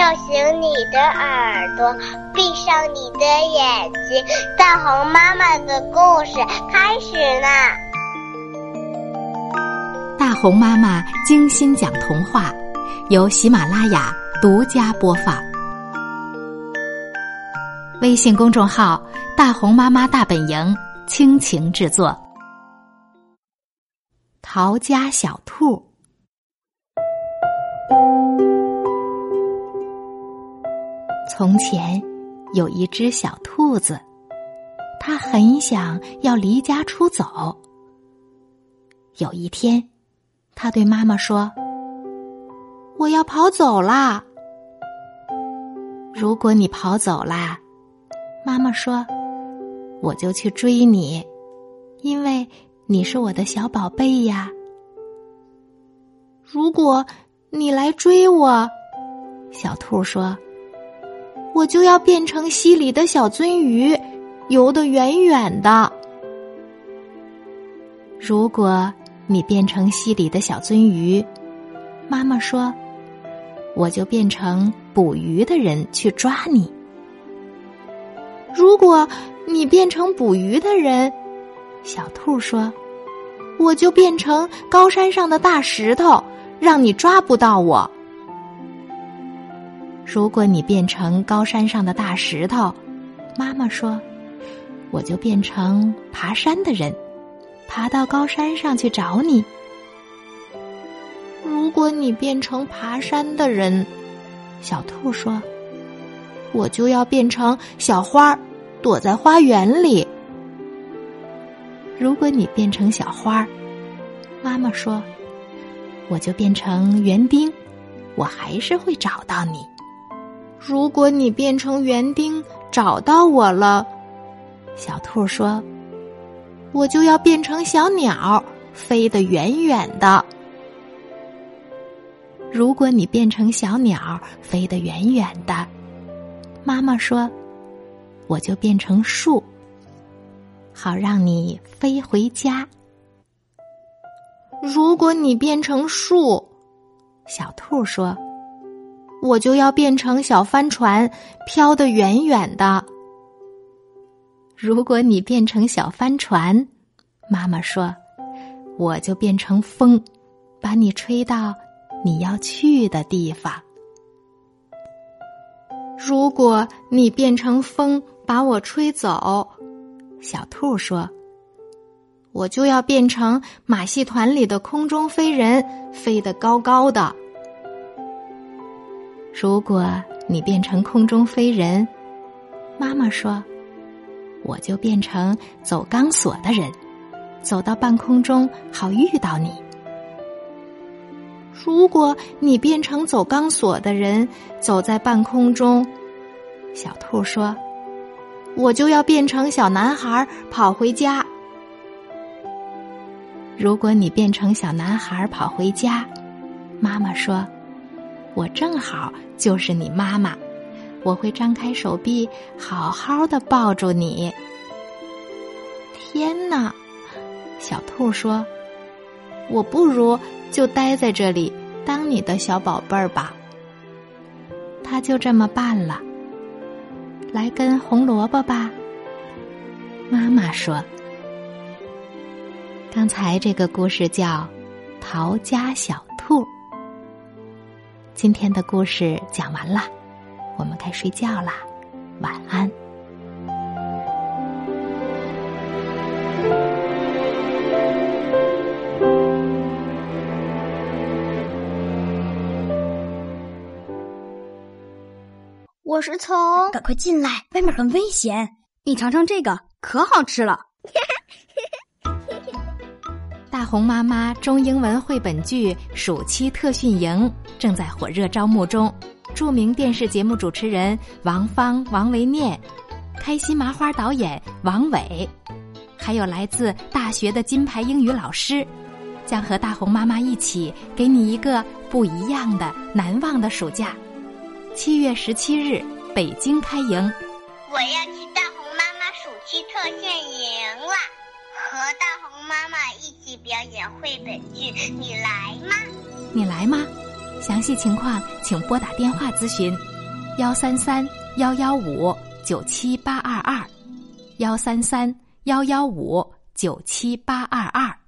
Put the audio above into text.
叫醒你的耳朵，闭上你的眼睛。大红妈妈的故事开始啦！大红妈妈精心讲童话，由喜马拉雅独家播放。微信公众号“大红妈妈大本营”倾情制作。逃家小兔。从前有一只小兔子，它很想要离家出走。有一天，它对妈妈说：“我要跑走啦！”如果你跑走啦，妈妈说：“我就去追你，因为你是我的小宝贝呀。”如果你来追我，小兔说。我就要变成溪里的小鳟鱼，游得远远的。如果你变成溪里的小鳟鱼，妈妈说，我就变成捕鱼的人去抓你。如果你变成捕鱼的人，小兔说，我就变成高山上的大石头，让你抓不到我。如果你变成高山上的大石头，妈妈说，我就变成爬山的人，爬到高山上去找你。如果你变成爬山的人，小兔说，我就要变成小花儿，躲在花园里。如果你变成小花儿，妈妈说，我就变成园丁，我还是会找到你。如果你变成园丁找到我了，小兔说：“我就要变成小鸟，飞得远远的。”如果你变成小鸟，飞得远远的，妈妈说：“我就变成树，好让你飞回家。”如果你变成树，小兔说。我就要变成小帆船，飘得远远的。如果你变成小帆船，妈妈说，我就变成风，把你吹到你要去的地方。如果你变成风，把我吹走，小兔说，我就要变成马戏团里的空中飞人，飞得高高的。如果你变成空中飞人，妈妈说，我就变成走钢索的人，走到半空中好遇到你。如果你变成走钢索的人，走在半空中，小兔说，我就要变成小男孩跑回家。如果你变成小男孩跑回家，妈妈说。我正好就是你妈妈，我会张开手臂，好好的抱住你。天哪，小兔说：“我不如就待在这里当你的小宝贝儿吧。”他就这么办了。来根红萝卜吧，妈妈说。刚才这个故事叫《逃家小兔》。今天的故事讲完了，我们该睡觉啦，晚安。我是从，赶快进来，外面很危险。你尝尝这个，可好吃了。大红妈妈中英文绘本剧暑期特训营正在火热招募中，著名电视节目主持人王芳、王维念，开心麻花导演王伟，还有来自大学的金牌英语老师，将和大红妈妈一起给你一个不一样的、难忘的暑假。七月十七日，北京开营。我要去大红妈妈暑期特训营了，和大红妈妈一起。表演绘本剧，你来吗？你来吗？详细情况请拨打电话咨询。幺三三幺幺五九七八二二，幺三三幺幺五九七八二二。